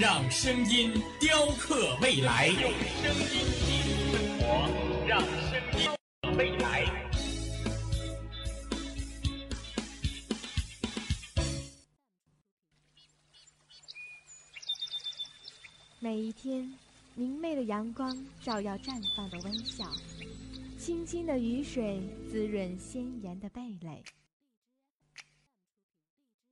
让声音雕刻未来，用声音记录生活，让声音雕刻未来。每一天，明媚的阳光照耀绽放的微笑，清清的雨水滋润鲜艳的蓓蕾。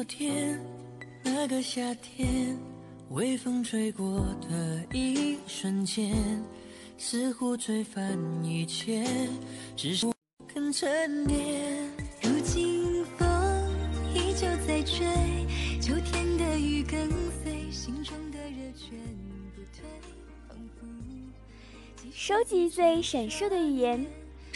昨天那个夏天，微风吹过的一瞬间，似乎吹翻一切，只是我更沉淀。如今风依旧在吹，秋天的雨跟随，心中的热全不退，仿佛收集最闪烁的语言。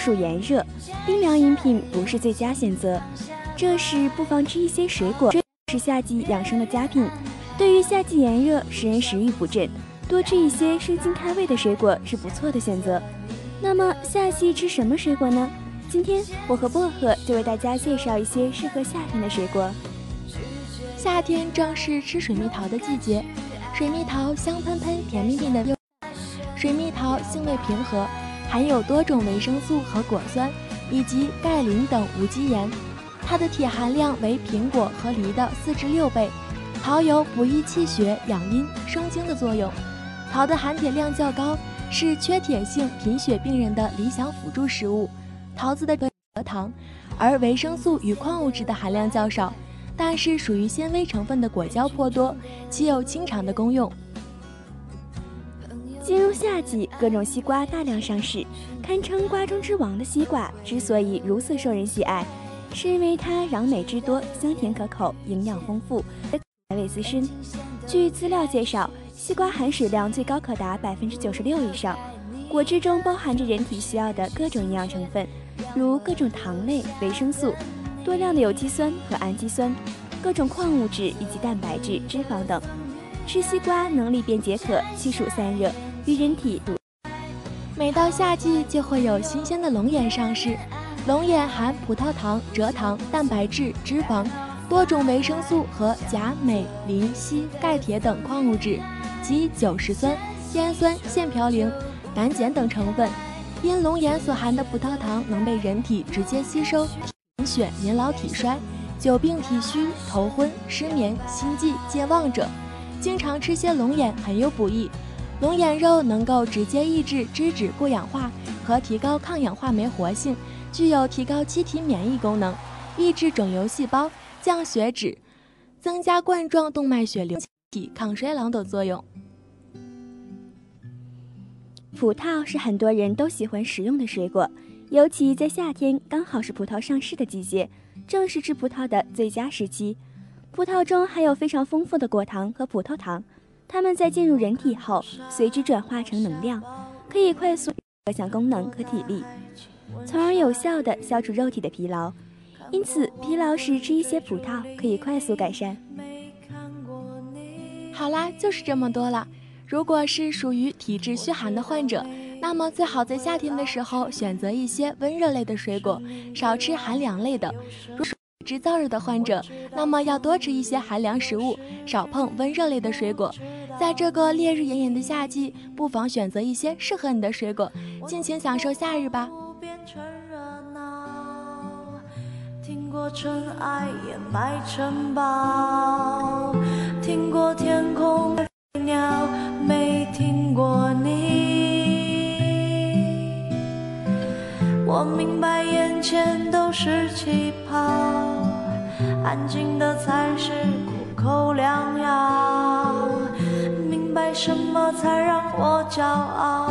暑炎热，冰凉饮品不是最佳选择。这时不妨吃一些水果，是夏季养生的佳品。对于夏季炎热，使人食欲不振，多吃一些生津开胃的水果是不错的选择。那么夏季吃什么水果呢？今天我和薄荷就为大家介绍一些适合夏天的水果。夏天正是吃水蜜桃的季节，水蜜桃香喷喷、甜蜜蜜的。水蜜桃性味平和，含有多种维生素和果酸，以及钙、磷等无机盐。它的铁含量为苹果和梨的四至六倍。桃有补益气血、养阴生津的作用。桃的含铁量较高，是缺铁性贫血病人的理想辅助食物。桃子的蔗糖，而维生素与矿物质的含量较少，但是属于纤维成分的果胶颇多，其有清肠的功用。进入夏季，各种西瓜大量上市，堪称瓜中之王的西瓜之所以如此受人喜爱，是因为它瓤美汁多、香甜可口、营养丰富、海味滋深。据资料介绍，西瓜含水量最高可达百分之九十六以上，果汁中包含着人体需要的各种营养成分，如各种糖类、维生素、多量的有机酸和氨基酸、各种矿物质以及蛋白质、脂肪等。吃西瓜能利便解渴、祛暑散热，与人体。每到夏季，就会有新鲜的龙眼上市。龙眼含葡萄糖、蔗糖、蛋白质、脂肪、多种维生素和钾、镁、磷、硒、钙、铁等矿物质及酒石酸、烟酸、腺嘌呤、胆碱等成分。因龙眼所含的葡萄糖能被人体直接吸收，贫血、年老体衰、久病体虚、头昏、失眠、心悸、健忘者。经常吃些龙眼很有补益，龙眼肉能够直接抑制脂质过氧化和提高抗氧化酶活性，具有提高机体免疫功能、抑制肿瘤细胞、降血脂、增加冠状动脉血流、体抗衰老等作用。葡萄是很多人都喜欢食用的水果，尤其在夏天，刚好是葡萄上市的季节，正是吃葡萄的最佳时期。葡萄中含有非常丰富的果糖和葡萄糖，它们在进入人体后，随之转化成能量，可以快速各项功能和体力，从而有效地消除肉体的疲劳。因此，疲劳时吃一些葡萄可以快速改善。好啦，就是这么多了。如果是属于体质虚寒的患者，那么最好在夏天的时候选择一些温热类的水果，少吃寒凉类的。制燥热的患者，那么要多吃一些寒凉食物，少碰温热类的水果。在这个烈日炎炎的夏季，不妨选择一些适合你的水果，尽情享受夏日吧。听过尘埃掩埋城堡，听过天空飞鸟，没听过你。我明白眼前都是气泡。安静的才是苦口良药，明白什么才让我骄傲，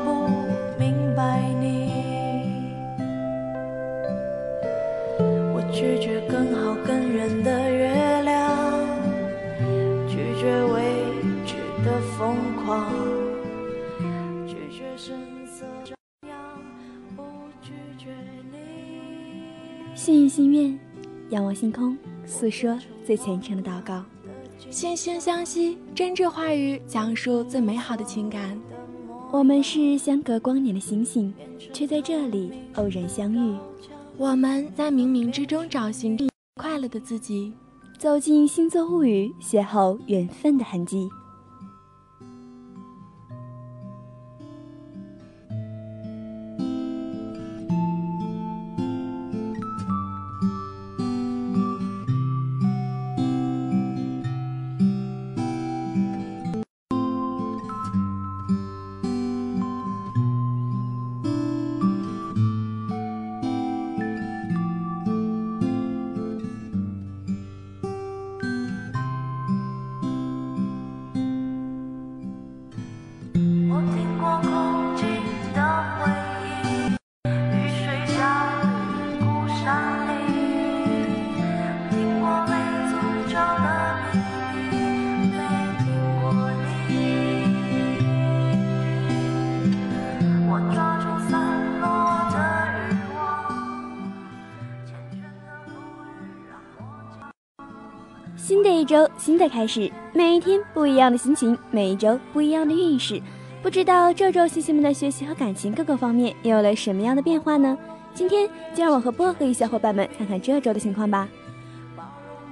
疯狂，拒绝声色张扬，不拒绝你。心语心愿，仰望星空，诉说最虔诚的祷告。惺惺相惜，真挚话语讲述最美好的情感。我们是相隔光年的星星，却在这里偶然相遇。我们在冥冥之中找寻快乐的自己，走进星座物语，邂逅缘分的痕迹。周，新的开始，每一天不一样的心情，每一周不一样的运势。不知道这周星星们的学习和感情各个方面又有了什么样的变化呢？今天就让我和薄荷与小伙伴们看看这周的情况吧。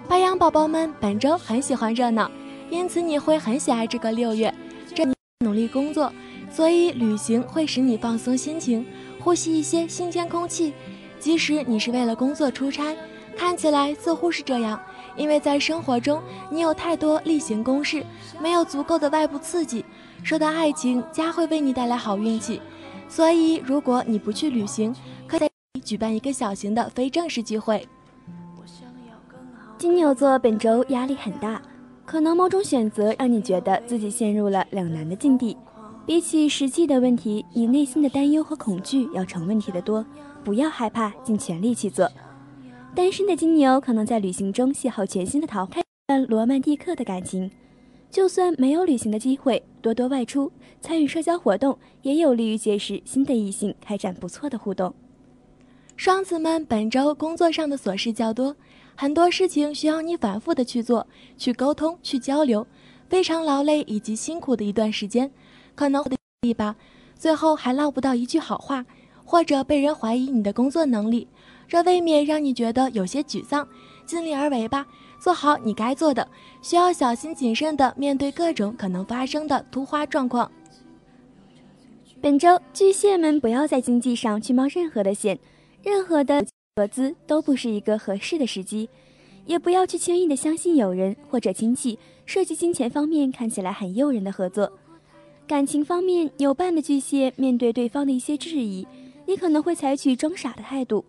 白羊宝宝们本周很喜欢热闹，因此你会很喜爱这个六月。这你努力工作，所以旅行会使你放松心情，呼吸一些新鲜空气。即使你是为了工作出差，看起来似乎是这样。因为在生活中，你有太多例行公事，没有足够的外部刺激。说到爱情，家会为你带来好运气，所以如果你不去旅行，可以举办一个小型的非正式聚会。金牛座本周压力很大，可能某种选择让你觉得自己陷入了两难的境地。比起实际的问题，你内心的担忧和恐惧要成问题的多。不要害怕，尽全力去做。单身的金牛可能在旅行中邂逅全新的桃花，罗曼蒂克的感情。就算没有旅行的机会，多多外出参与社交活动，也有利于结识新的异性，开展不错的互动。双子们本周工作上的琐事较多，很多事情需要你反复的去做、去沟通、去交流，非常劳累以及辛苦的一段时间，可能会吧，最后还唠不到一句好话，或者被人怀疑你的工作能力。这未免让你觉得有些沮丧，尽力而为吧，做好你该做的，需要小心谨慎地面对各种可能发生的突发状况。本周巨蟹们不要在经济上去冒任何的险，任何的合资都不是一个合适的时机，也不要去轻易的相信友人或者亲戚涉及金钱方面看起来很诱人的合作。感情方面有伴的巨蟹面对对方的一些质疑，你可能会采取装傻的态度。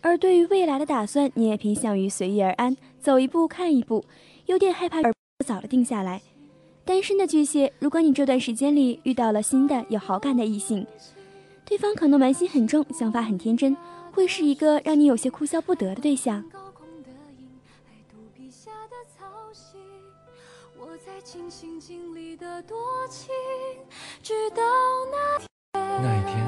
而对于未来的打算，你也偏向于随遇而安，走一步看一步，有点害怕而早的定下来。单身的巨蟹，如果你这段时间里遇到了新的有好感的异性，对方可能玩心很重，想法很天真，会是一个让你有些哭笑不得的对象。那一天。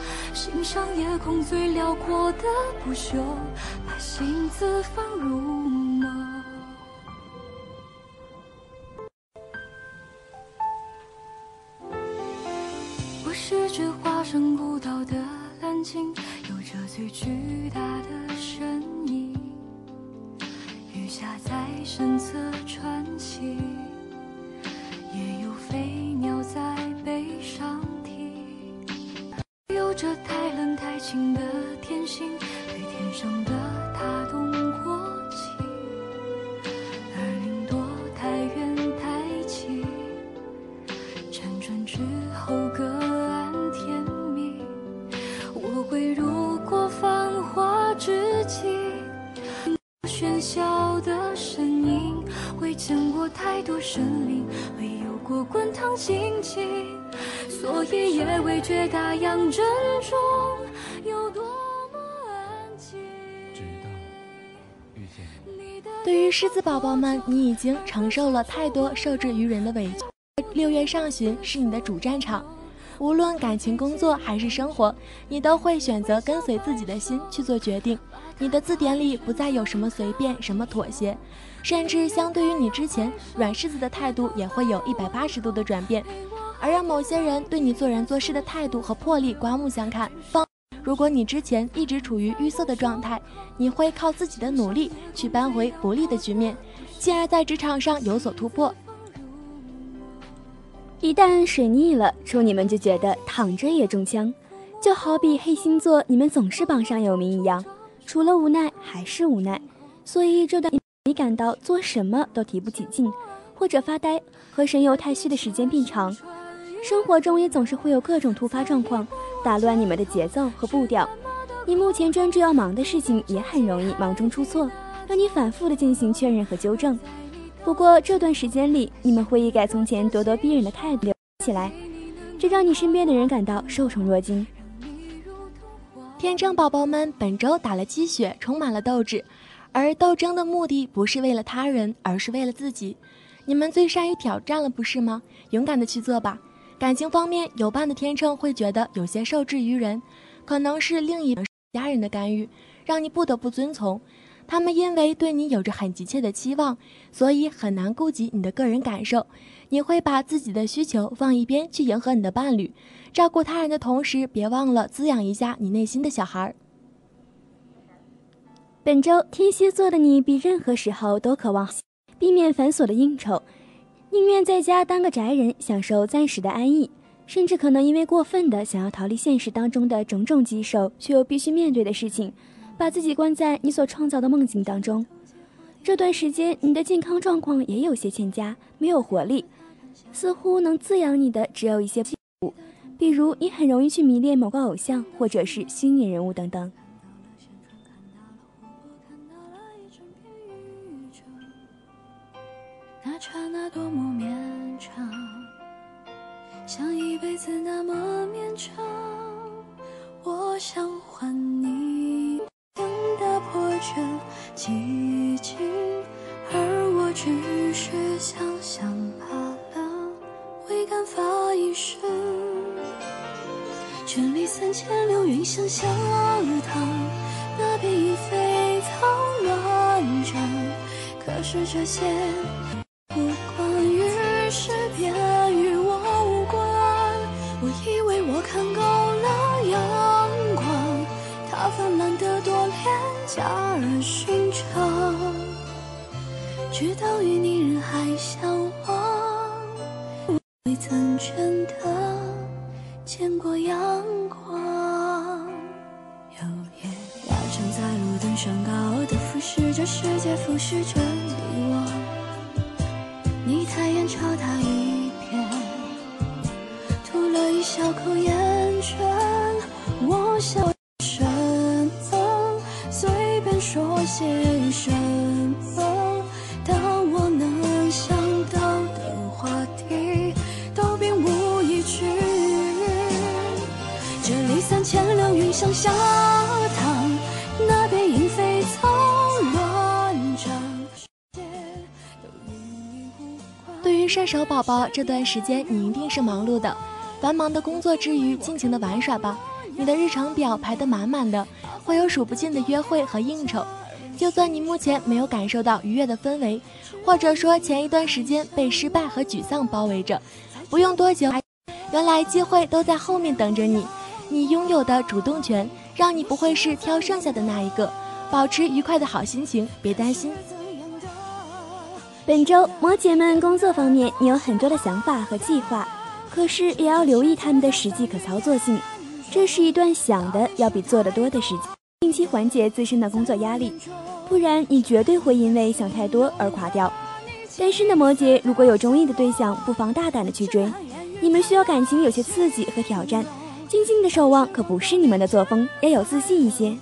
欣赏夜空最辽阔的不朽，把星子放入眸。我是只化身孤岛的蓝鲸，有着最巨大的身影，鱼虾在身侧穿行。也有飞鸟在这太冷太清的天性，对天上的他动过情，而云朵太远太轻，辗转之后各安天命。我会路过繁华之境，喧嚣的身影，未见过太多生灵。未有过滚烫心情，所以也未觉大洋正中有多么安静。直到遇见你。对于狮子宝宝们，你已经承受了太多受制于人的委屈。六月上旬是你的主战场，无论感情、工作还是生活，你都会选择跟随自己的心去做决定。你的字典里不再有什么随便，什么妥协。甚至相对于你之前软柿子的态度，也会有一百八十度的转变，而让某些人对你做人做事的态度和魄力刮目相看。方如果你之前一直处于预色的状态，你会靠自己的努力去扳回不利的局面，进而在职场上有所突破。一旦水逆了，处女们就觉得躺着也中枪，就好比黑星座你们总是榜上有名一样，除了无奈还是无奈。所以这段。你感到做什么都提不起劲，或者发呆和神游太虚的时间变长，生活中也总是会有各种突发状况打乱你们的节奏和步调。你目前专注要忙的事情也很容易忙中出错，让你反复的进行确认和纠正。不过这段时间里，你们会一改从前咄咄逼人的态度起来，这让你身边的人感到受宠若惊。天秤宝宝们本周打了鸡血，充满了斗志，而斗争的目的不是为了他人，而是为了自己。你们最善于挑战了，不是吗？勇敢的去做吧。感情方面，有伴的天秤会觉得有些受制于人，可能是另一家人的干预，让你不得不遵从。他们因为对你有着很急切的期望，所以很难顾及你的个人感受。你会把自己的需求放一边，去迎合你的伴侣，照顾他人的同时，别忘了滋养一下你内心的小孩。本周天蝎座的你比任何时候都渴望避免繁琐的应酬。宁愿在家当个宅人，享受暂时的安逸，甚至可能因为过分的想要逃离现实当中的种种棘手却又必须面对的事情，把自己关在你所创造的梦境当中。这段时间，你的健康状况也有些欠佳，没有活力，似乎能滋养你的只有一些物，比如你很容易去迷恋某个偶像，或者是虚拟人物等等。那刹那多么绵长，像一辈子那么绵长。我想还你的破茧寂静，而我只是想想罢了，未敢发一声。卷里三千流云相向而淌，那边已飞草乱长。可是这些。高傲地俯视着世界，俯视着你我。你抬眼朝他一瞥，吐了一小口烟圈。我笑什么？随便说些什么？射手宝宝，这段时间你一定是忙碌的，繁忙的工作之余，尽情的玩耍吧。你的日程表排得满满的，会有数不尽的约会和应酬。就算你目前没有感受到愉悦的氛围，或者说前一段时间被失败和沮丧包围着，不用多久，原来机会都在后面等着你。你拥有的主动权，让你不会是挑剩下的那一个。保持愉快的好心情，别担心。本周摩羯们工作方面，你有很多的想法和计划，可是也要留意他们的实际可操作性。这是一段想的要比做的多的时间，定期缓解自身的工作压力，不然你绝对会因为想太多而垮掉。单身的摩羯如果有中意的对象，不妨大胆的去追。你们需要感情有些刺激和挑战，静静的守望可不是你们的作风，要有自信一些。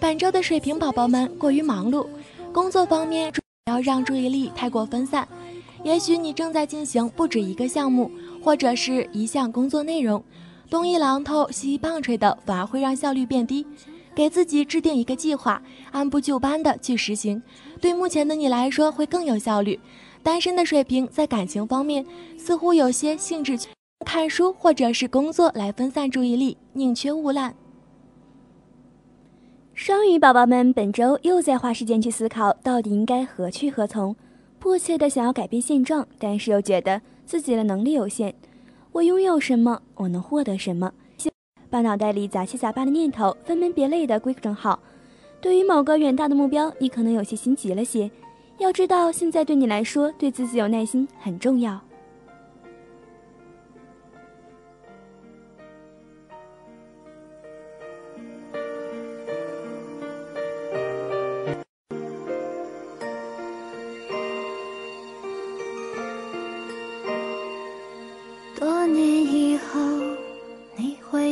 本周的水瓶宝宝们过于忙碌，工作方面。不要让注意力太过分散，也许你正在进行不止一个项目，或者是一项工作内容，东一榔头西一棒槌的，反而会让效率变低。给自己制定一个计划，按部就班的去实行，对目前的你来说会更有效率。单身的水平在感情方面似乎有些兴致，看书或者是工作来分散注意力，宁缺毋滥。双鱼宝宝们本周又在花时间去思考，到底应该何去何从，迫切的想要改变现状，但是又觉得自己的能力有限。我拥有什么？我能获得什么？把脑袋里杂七杂八的念头分门别类的归整好。对于某个远大的目标，你可能有些心急了些。要知道，现在对你来说，对自己有耐心很重要。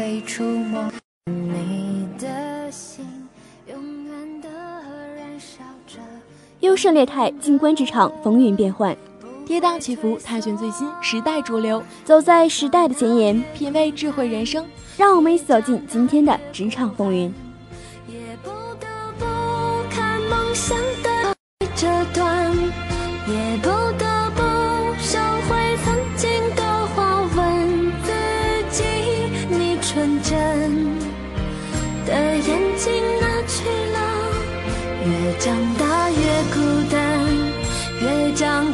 被触摸。你的心永远的燃烧着。优胜劣汰，静观职场风云变幻，跌宕起伏，探寻最新时代主流，走在时代的前沿，品味智慧人生。让我们一起走进今天的职场风云。也不得不看梦想的这段，也不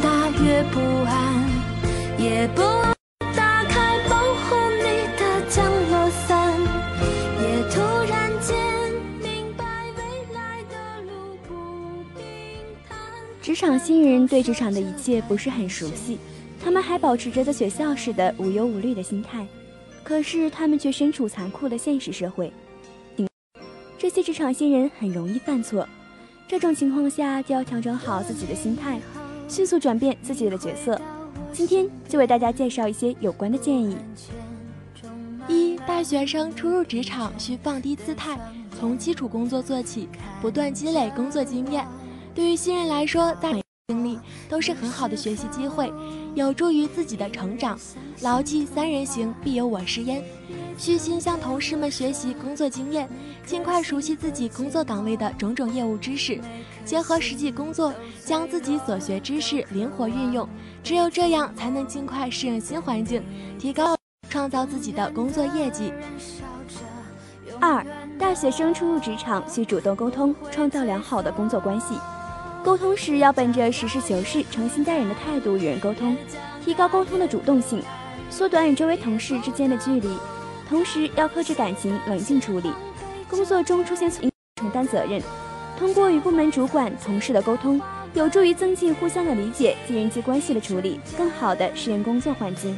大越不安，也不打开保护你的降落伞，也突然间明白未来的路不平坦。职场新人对职场的一切不是很熟悉，他们还保持着在学校时的无忧无虑的心态，可是他们却身处残酷的现实社会。这些职场新人很容易犯错，这种情况下就要调整好自己的心态，迅速转变自己的角色。今天就为大家介绍一些有关的建议。一、大学生初入职场需放低姿态，从基础工作做起，不断积累工作经验。对于新人来说，大经历都是很好的学习机会，有助于自己的成长。牢记三人行必有我师焉，虚心向同事们学习工作经验，尽快熟悉自己工作岗位的种种业务知识，结合实际工作，将自己所学知识灵活运用。只有这样，才能尽快适应新环境，提高创造自己的工作业绩。二、大学生初入职场需主动沟通，创造良好的工作关系。沟通时要本着实事求是、诚心待人的态度与人沟通，提高沟通的主动性，缩短与周围同事之间的距离。同时要克制感情，冷静处理。工作中出现应承担责任，通过与部门主管、同事的沟通，有助于增进互相的理解及人际关系的处理，更好的适应工作环境。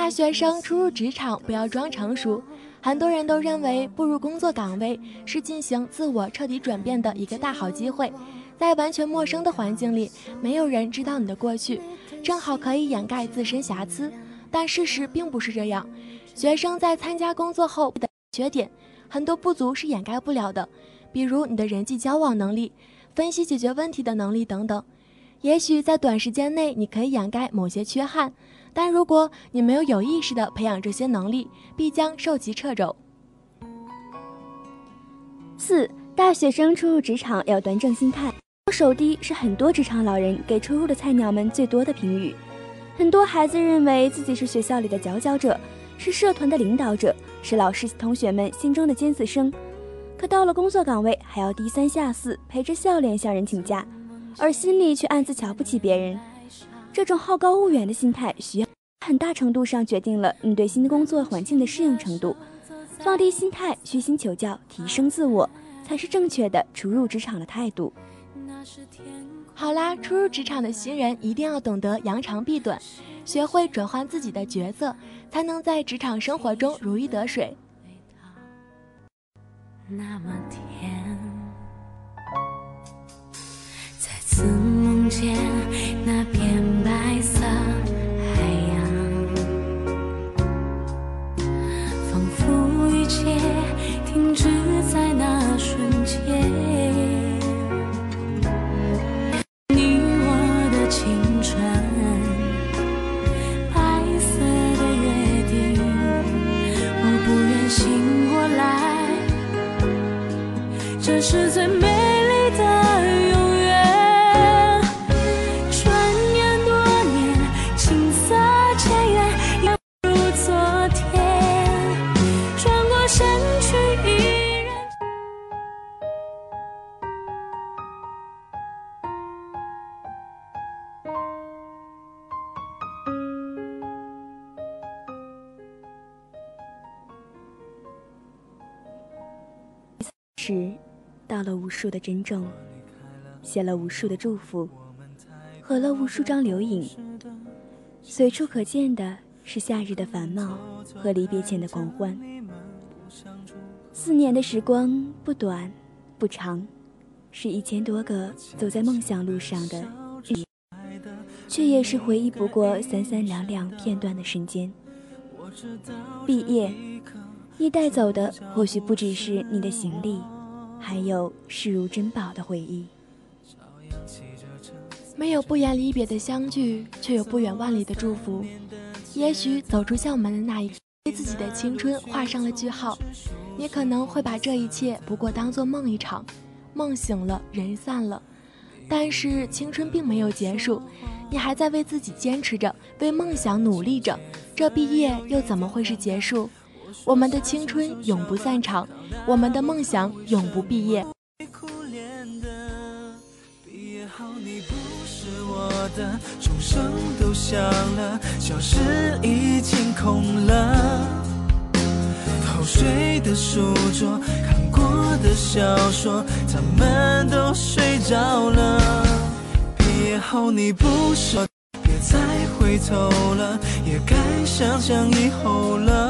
大学生初入职场，不要装成熟。很多人都认为步入工作岗位是进行自我彻底转变的一个大好机会，在完全陌生的环境里，没有人知道你的过去，正好可以掩盖自身瑕疵。但事实并不是这样，学生在参加工作后的缺点，很多不足是掩盖不了的，比如你的人际交往能力、分析解决问题的能力等等。也许在短时间内你可以掩盖某些缺憾。但如果你没有有意识地培养这些能力，必将受其掣肘。四、大学生初入职场要端正心态，手低是很多职场老人给初入的菜鸟们最多的评语。很多孩子认为自己是学校里的佼佼者，是社团的领导者，是老师同学们心中的尖子生，可到了工作岗位，还要低三下四，陪着笑脸向人请假，而心里却暗自瞧不起别人。这种好高骛远的心态，需要很大程度上决定了你对新的工作环境的适应程度。放低心态，虚心求教，提升自我，才是正确的初入职场的态度。好啦，初入职场的新人一定要懂得扬长避短，学会转换自己的角色，才能在职场生活中如鱼得水。那么甜，见那片白色海洋仿佛一切停止在那瞬间你我的青春白色的约定我不愿醒过来这是最美。到了无数的珍重，写了无数的祝福，合了无数张留影。随处可见的是夏日的繁茂和离别前的狂欢。四年的时光不短，不长，是一千多个走在梦想路上的，却也是回忆不过三三两两片段的瞬间。毕业。你带走的或许不只是你的行李，还有视如珍宝的回忆。没有不言离别的相聚，却有不远万里的祝福。也许走出校门的那一刻，为自己的青春画上了句号。你可能会把这一切不过当做梦一场，梦醒了，人散了。但是青春并没有结束，你还在为自己坚持着，为梦想努力着。这毕业又怎么会是结束？我们的青春永不散场，我们的梦想永不毕业。毕业后你不是我的，钟声都响了，教室已经空了。偷睡的书桌，看过的小说，他们都睡着了。毕业后你不是我，别再回头了，也该想想以后了。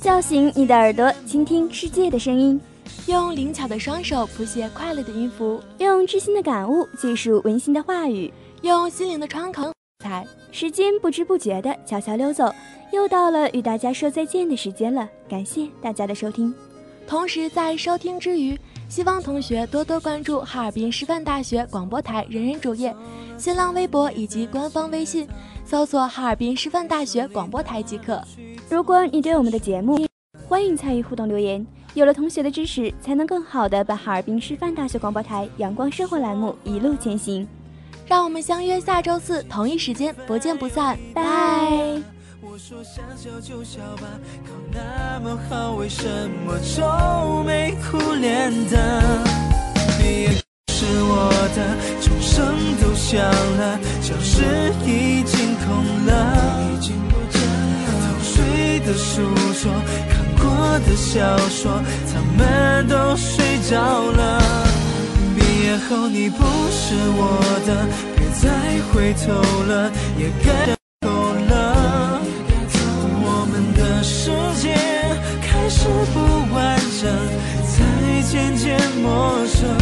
叫醒你的耳朵，倾听世界的声音，用灵巧的双手谱写快乐的音符，用知心的感悟记述温馨的话语，用心灵的窗口才。时间不知不觉的悄悄溜走，又到了与大家说再见的时间了。感谢大家的收听。同时在收听之余，希望同学多多关注哈尔滨师范大学广播台人人主页、新浪微博以及官方微信。搜索哈尔滨师范大学广播台即可。如果你对我们的节目，欢迎参与互动留言。有了同学的支持，才能更好的把哈尔滨师范大学广播台阳光生活栏目一路前行。让我们相约下周四同一时间，不见不散。拜。我说想笑就笑吧，考那么好，为什么愁眉苦脸的？是我的，钟声都响了，教室已经空了。偷睡的书桌，看过的小说，他们都睡着了。毕业后你不是我的，别再回头了，也该够了。我们的世界开始不完整，才渐渐陌生。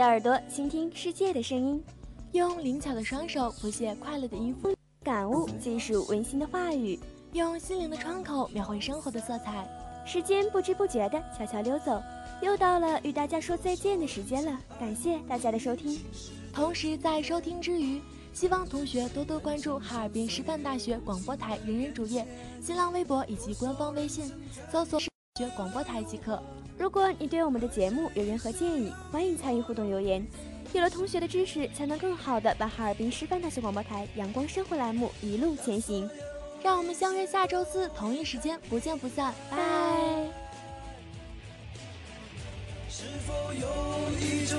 的耳朵，倾听世界的声音，用灵巧的双手谱写快乐的音符，感悟技术温馨的话语，用心灵的窗口描绘生活的色彩。时间不知不觉的悄悄溜走，又到了与大家说再见的时间了。感谢大家的收听。同时在收听之余，希望同学多多关注哈尔滨师范大学广播台人人主页、新浪微博以及官方微信，搜索“师学广播台”即可。如果你对我们的节目有任何建议，欢迎参与互动留言。有了同学的支持，才能更好的把哈尔滨师范大学广播台阳光生活栏目一路前行。让我们相约下周四同一时间，不见不散。拜。是否有一种